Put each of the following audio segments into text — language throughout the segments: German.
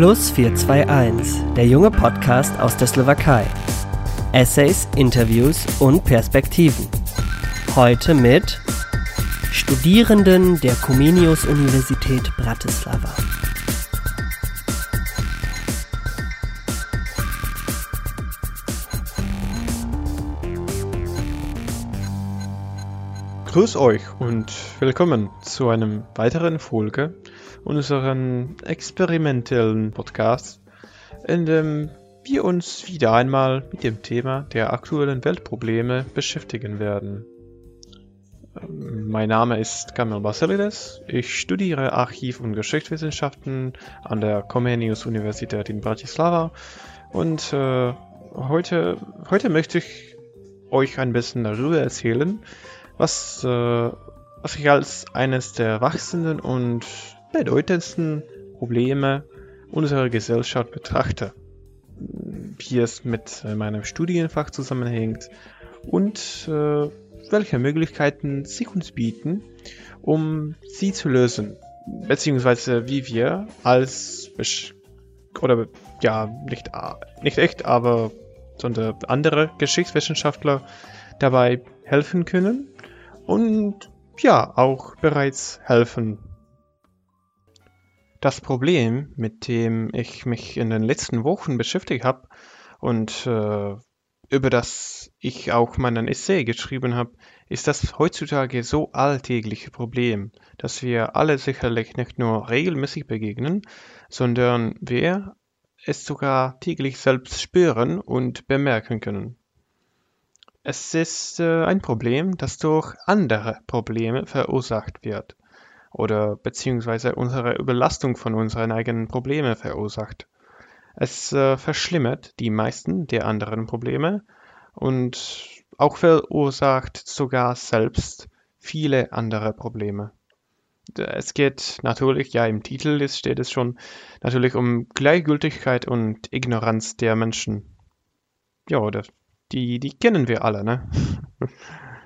Plus 421, der junge Podcast aus der Slowakei. Essays, Interviews und Perspektiven. Heute mit Studierenden der Comenius Universität Bratislava. Grüß euch und willkommen zu einem weiteren Folge unseren experimentellen Podcast, in dem wir uns wieder einmal mit dem Thema der aktuellen Weltprobleme beschäftigen werden. Mein Name ist Kamil Basilides. Ich studiere Archiv- und Geschichtswissenschaften an der Comenius Universität in Bratislava und äh, heute, heute möchte ich euch ein bisschen darüber erzählen, was, äh, was ich als eines der wachsenden und bedeutendsten Probleme unserer Gesellschaft betrachte, wie es mit äh, meinem Studienfach zusammenhängt und äh, welche Möglichkeiten sie uns bieten, um sie zu lösen, beziehungsweise wie wir als Besch oder ja nicht nicht echt, aber sondern andere Geschichtswissenschaftler dabei helfen können und ja, auch bereits helfen. Das Problem, mit dem ich mich in den letzten Wochen beschäftigt habe und äh, über das ich auch meinen Essay geschrieben habe, ist das heutzutage so alltägliche Problem, dass wir alle sicherlich nicht nur regelmäßig begegnen, sondern wir es sogar täglich selbst spüren und bemerken können. Es ist äh, ein Problem, das durch andere Probleme verursacht wird oder beziehungsweise unsere Überlastung von unseren eigenen Problemen verursacht. Es äh, verschlimmert die meisten der anderen Probleme und auch verursacht sogar selbst viele andere Probleme. Es geht natürlich, ja im Titel steht es schon, natürlich um Gleichgültigkeit und Ignoranz der Menschen. Ja, oder die, die kennen wir alle, ne?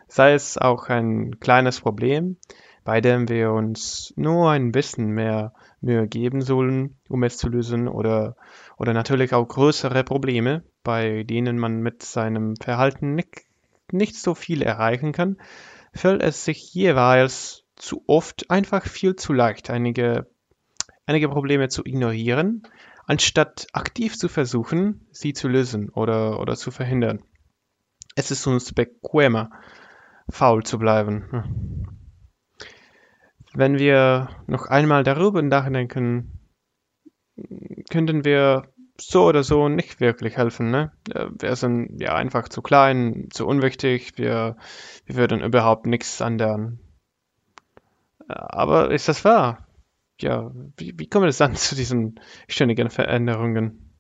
Sei es auch ein kleines Problem, bei dem wir uns nur ein bisschen mehr Mühe geben sollen, um es zu lösen, oder, oder natürlich auch größere Probleme, bei denen man mit seinem Verhalten nicht, nicht so viel erreichen kann, fällt es sich jeweils zu oft einfach viel zu leicht, einige, einige Probleme zu ignorieren, anstatt aktiv zu versuchen, sie zu lösen oder, oder zu verhindern. Es ist uns bequemer, faul zu bleiben. Wenn wir noch einmal darüber nachdenken, könnten wir so oder so nicht wirklich helfen. Ne? Wir sind ja einfach zu klein, zu unwichtig, wir, wir würden überhaupt nichts ändern. Aber ist das wahr? Ja, wie, wie kommt es dann zu diesen ständigen Veränderungen?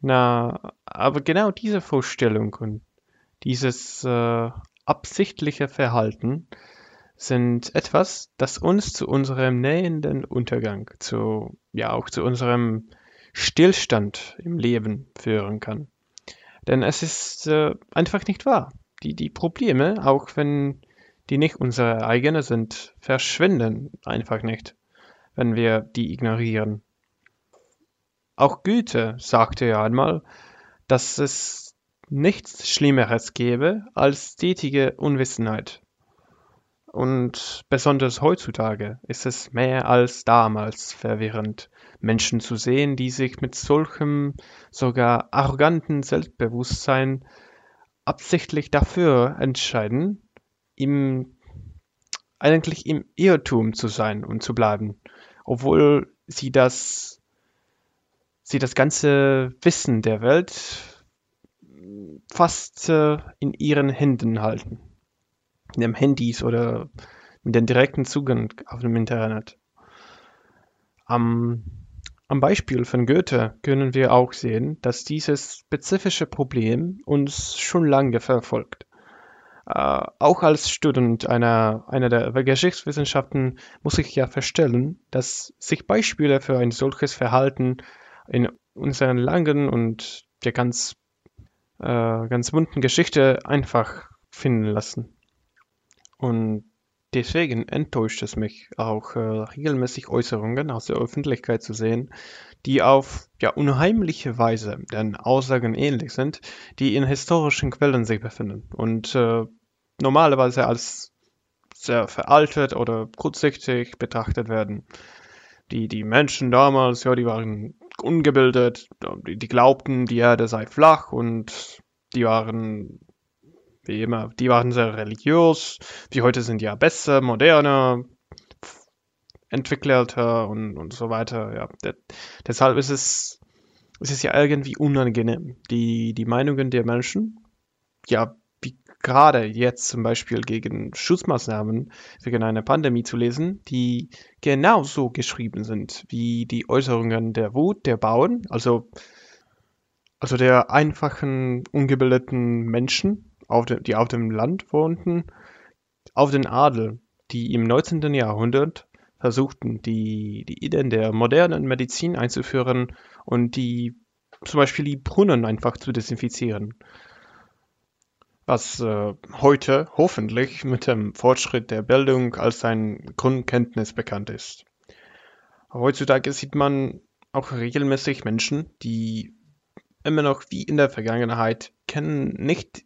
Na, aber genau diese Vorstellung und dieses äh, absichtliche Verhalten sind etwas, das uns zu unserem nähenden Untergang, zu, ja auch zu unserem Stillstand im Leben führen kann. Denn es ist äh, einfach nicht wahr. Die, die Probleme, auch wenn die nicht unsere eigene sind, verschwinden einfach nicht, wenn wir die ignorieren. Auch Goethe sagte ja einmal, dass es nichts Schlimmeres gäbe als stetige Unwissenheit. Und besonders heutzutage ist es mehr als damals verwirrend, Menschen zu sehen, die sich mit solchem, sogar arroganten Selbstbewusstsein absichtlich dafür entscheiden, im, eigentlich im Irrtum zu sein und zu bleiben, obwohl sie das, sie das ganze Wissen der Welt fast äh, in ihren Händen halten. In dem Handys oder mit dem direkten Zugang auf dem Internet. Am, am Beispiel von Goethe können wir auch sehen, dass dieses spezifische Problem uns schon lange verfolgt. Uh, auch als Student einer, einer der Geschichtswissenschaften muss ich ja feststellen, dass sich Beispiele für ein solches Verhalten in unseren langen und ja ganz äh, ganz bunten Geschichte einfach finden lassen. Und deswegen enttäuscht es mich auch äh, regelmäßig Äußerungen aus der Öffentlichkeit zu sehen, die auf ja, unheimliche Weise den Aussagen ähnlich sind, die in historischen Quellen sich befinden und äh, normalerweise als sehr veraltet oder kurzsichtig betrachtet werden. Die, die Menschen damals, ja, die waren ungebildet, die, die glaubten, die Erde sei flach und die waren wie immer, die waren sehr religiös. Die heute sind ja besser, moderner, entwickelter und, und so weiter. Ja, de deshalb ist es, es ist ja irgendwie unangenehm, die, die Meinungen der Menschen, ja, gerade jetzt zum Beispiel gegen Schutzmaßnahmen wegen einer Pandemie zu lesen, die genauso geschrieben sind wie die Äußerungen der Wut der Bauern, also, also der einfachen, ungebildeten Menschen, auf de, die auf dem Land wohnten, auf den Adel, die im 19. Jahrhundert versuchten, die, die Ideen der modernen Medizin einzuführen und die zum Beispiel die Brunnen einfach zu desinfizieren. Was äh, heute hoffentlich mit dem Fortschritt der Bildung als ein Grundkenntnis bekannt ist. Heutzutage sieht man auch regelmäßig Menschen, die immer noch wie in der Vergangenheit kennen nicht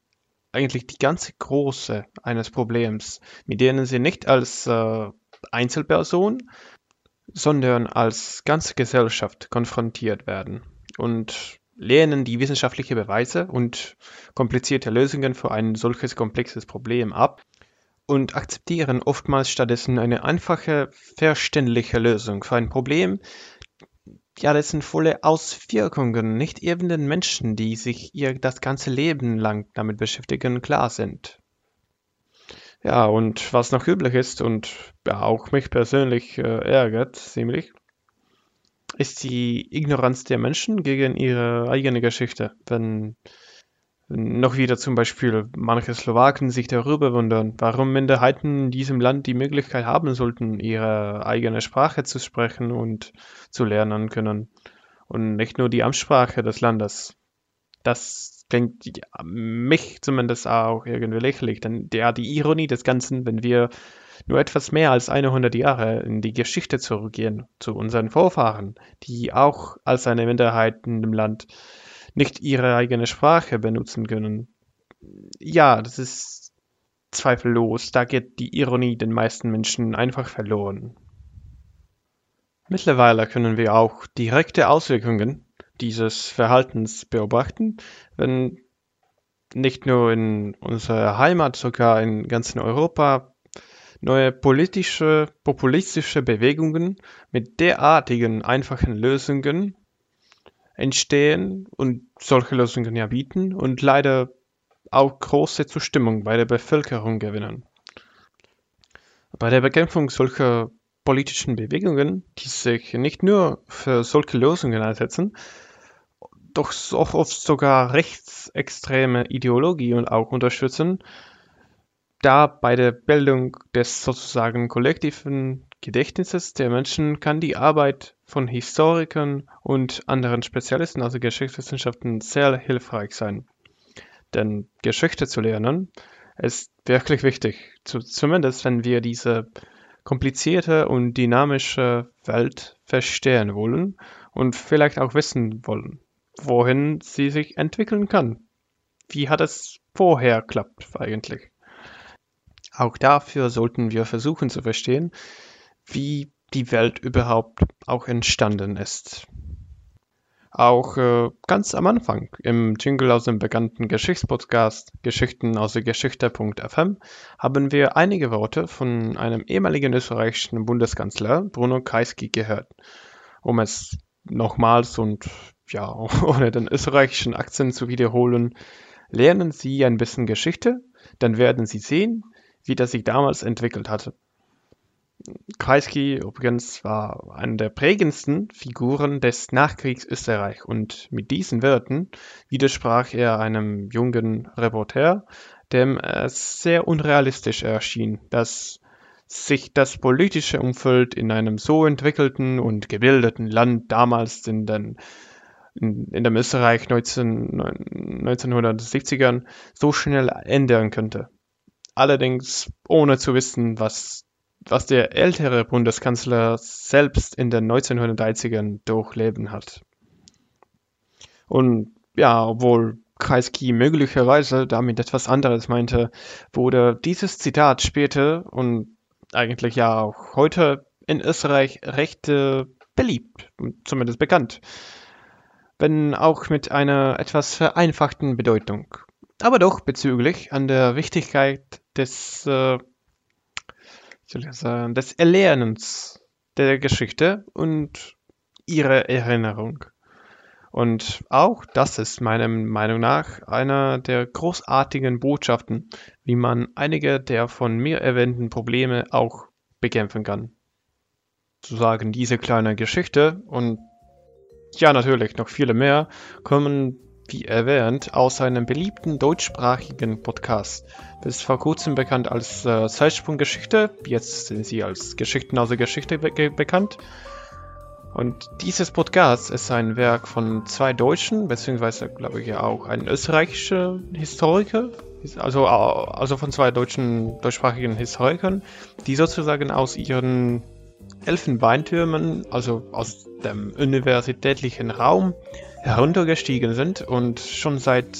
eigentlich die ganze Große eines Problems, mit denen sie nicht als äh, Einzelperson, sondern als ganze Gesellschaft konfrontiert werden und lehnen die wissenschaftlichen Beweise und komplizierte Lösungen für ein solches komplexes Problem ab und akzeptieren oftmals stattdessen eine einfache, verständliche Lösung für ein Problem, ja, dessen volle Auswirkungen nicht eben den Menschen, die sich ihr das ganze Leben lang damit beschäftigen, klar sind. Ja, und was noch üblich ist und ja, auch mich persönlich äh, ärgert ziemlich, ist die Ignoranz der Menschen gegen ihre eigene Geschichte. Wenn, noch wieder zum Beispiel manche Slowaken sich darüber wundern, warum Minderheiten in diesem Land die Möglichkeit haben sollten, ihre eigene Sprache zu sprechen und zu lernen können. Und nicht nur die Amtssprache des Landes. Das klingt mich zumindest auch irgendwie lächerlich. Denn ja, die Ironie des Ganzen, wenn wir nur etwas mehr als 100 Jahre in die Geschichte zurückgehen, zu unseren Vorfahren, die auch als eine Minderheit in dem Land nicht ihre eigene Sprache benutzen können. Ja, das ist zweifellos. Da geht die Ironie den meisten Menschen einfach verloren. Mittlerweile können wir auch direkte Auswirkungen dieses Verhaltens beobachten, wenn nicht nur in unserer Heimat, sogar in ganzen Europa neue politische, populistische Bewegungen mit derartigen einfachen Lösungen entstehen und solche Lösungen ja bieten und leider auch große Zustimmung bei der Bevölkerung gewinnen. Bei der Bekämpfung solcher politischen Bewegungen, die sich nicht nur für solche Lösungen einsetzen, doch so oft sogar rechtsextreme Ideologie und auch unterstützen, da bei der Bildung des sozusagen kollektiven Gedächtnisses der Menschen kann die Arbeit von Historikern und anderen Spezialisten der Geschichtswissenschaften sehr hilfreich sein. Denn Geschichte zu lernen ist wirklich wichtig, zumindest wenn wir diese komplizierte und dynamische Welt verstehen wollen und vielleicht auch wissen wollen wohin sie sich entwickeln kann. Wie hat es vorher klappt eigentlich? Auch dafür sollten wir versuchen zu verstehen, wie die Welt überhaupt auch entstanden ist. Auch äh, ganz am Anfang im Jingle aus dem bekannten Geschichtspodcast Geschichten aus der Geschichte.fm haben wir einige Worte von einem ehemaligen österreichischen Bundeskanzler Bruno Kreisky gehört. Um es nochmals und ja, ohne den österreichischen Akzent zu wiederholen, lernen Sie ein bisschen Geschichte, dann werden Sie sehen, wie das sich damals entwickelt hatte. Kreisky übrigens war eine der prägendsten Figuren des Nachkriegs Österreich und mit diesen Worten widersprach er einem jungen Reporter, dem es sehr unrealistisch erschien, dass sich das politische Umfeld in einem so entwickelten und gebildeten Land damals in den in, in dem Österreich 19, 1970ern so schnell ändern könnte. Allerdings ohne zu wissen, was was der ältere Bundeskanzler selbst in den 1930ern durchleben hat. Und ja, obwohl Kreisky möglicherweise damit etwas anderes meinte, wurde dieses Zitat später und eigentlich ja auch heute in Österreich recht äh, beliebt, zumindest bekannt, wenn auch mit einer etwas vereinfachten Bedeutung. Aber doch bezüglich an der Wichtigkeit des, äh, des Erlernens der Geschichte und ihrer Erinnerung. Und auch das ist meiner Meinung nach einer der großartigen Botschaften, wie man einige der von mir erwähnten Probleme auch bekämpfen kann. Zu sagen, diese kleine Geschichte und ja natürlich noch viele mehr kommen, wie erwähnt, aus einem beliebten deutschsprachigen Podcast. Bis vor kurzem bekannt als äh, Zeitsprunggeschichte, jetzt sind sie als Geschichten aus der Geschichte be bekannt. Und dieses Podcast ist ein Werk von zwei Deutschen, beziehungsweise glaube ich auch ein österreichischer Historiker, also, also von zwei deutschen, deutschsprachigen Historikern, die sozusagen aus ihren Elfenbeintürmen, also aus dem universitätlichen Raum, heruntergestiegen sind und schon seit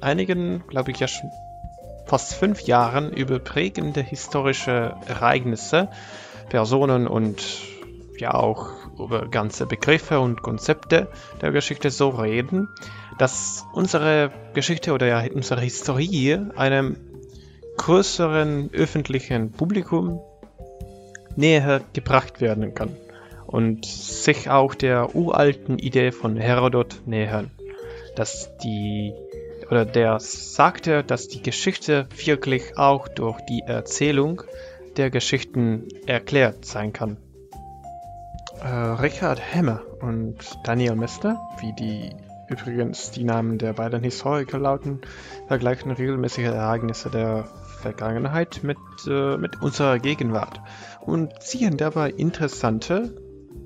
einigen, glaube ich ja schon fast fünf Jahren über prägende historische Ereignisse, Personen und ja auch über ganze Begriffe und Konzepte der Geschichte so reden, dass unsere Geschichte oder ja unsere Historie einem größeren öffentlichen Publikum näher gebracht werden kann und sich auch der uralten Idee von Herodot nähern, dass die oder der sagte, dass die Geschichte wirklich auch durch die Erzählung der Geschichten erklärt sein kann. Äh, Richard Hemmer und Daniel Mester, wie die übrigens die Namen der beiden Historiker lauten, vergleichen regelmäßig Ereignisse der Vergangenheit mit, äh, mit unserer Gegenwart und ziehen dabei interessante,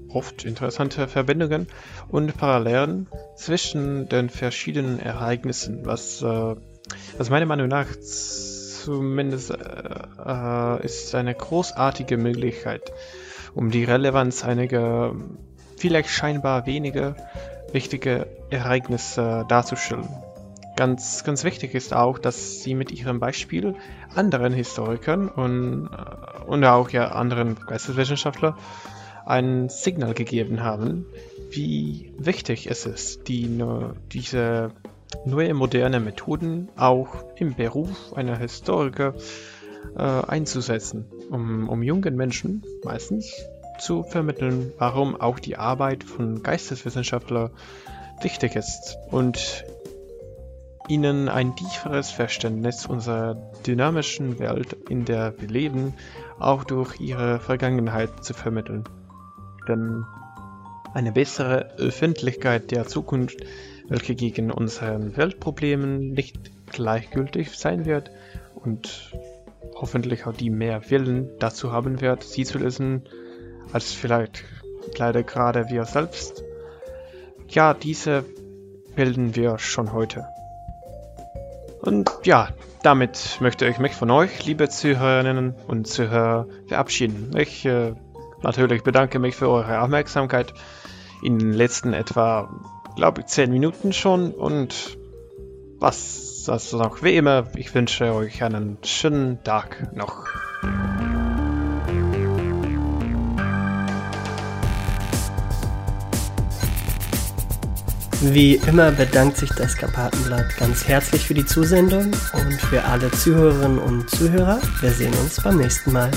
oft interessante Verbindungen und Parallelen zwischen den verschiedenen Ereignissen, was, äh, was meiner Meinung nach zumindest äh, ist eine großartige Möglichkeit, um die Relevanz einiger vielleicht scheinbar weniger wichtige Ereignisse darzustellen. Ganz, ganz wichtig ist auch, dass sie mit ihrem Beispiel anderen Historikern und, äh, und auch ja anderen Geisteswissenschaftlern ein Signal gegeben haben, wie wichtig es ist, die, diese neue moderne Methoden auch im Beruf einer Historiker äh, einzusetzen, um, um jungen Menschen meistens zu vermitteln, warum auch die Arbeit von Geisteswissenschaftlern wichtig ist. Und ihnen ein tieferes Verständnis unserer dynamischen Welt, in der wir leben, auch durch ihre Vergangenheit zu vermitteln. Denn eine bessere Öffentlichkeit der Zukunft, welche gegen unseren Weltproblemen nicht gleichgültig sein wird und hoffentlich auch die mehr Willen dazu haben wird, sie zu lösen, als vielleicht leider gerade wir selbst. Ja, diese bilden wir schon heute. Und ja, damit möchte ich mich von euch, liebe Zuhörerinnen und Zuhörer, verabschieden. Ich äh, natürlich bedanke mich für eure Aufmerksamkeit in den letzten etwa, glaube ich, 10 Minuten schon und was also noch wie immer, ich wünsche euch einen schönen Tag noch. Wie immer bedankt sich das Karpatenblatt ganz herzlich für die Zusendung und für alle Zuhörerinnen und Zuhörer. Wir sehen uns beim nächsten Mal.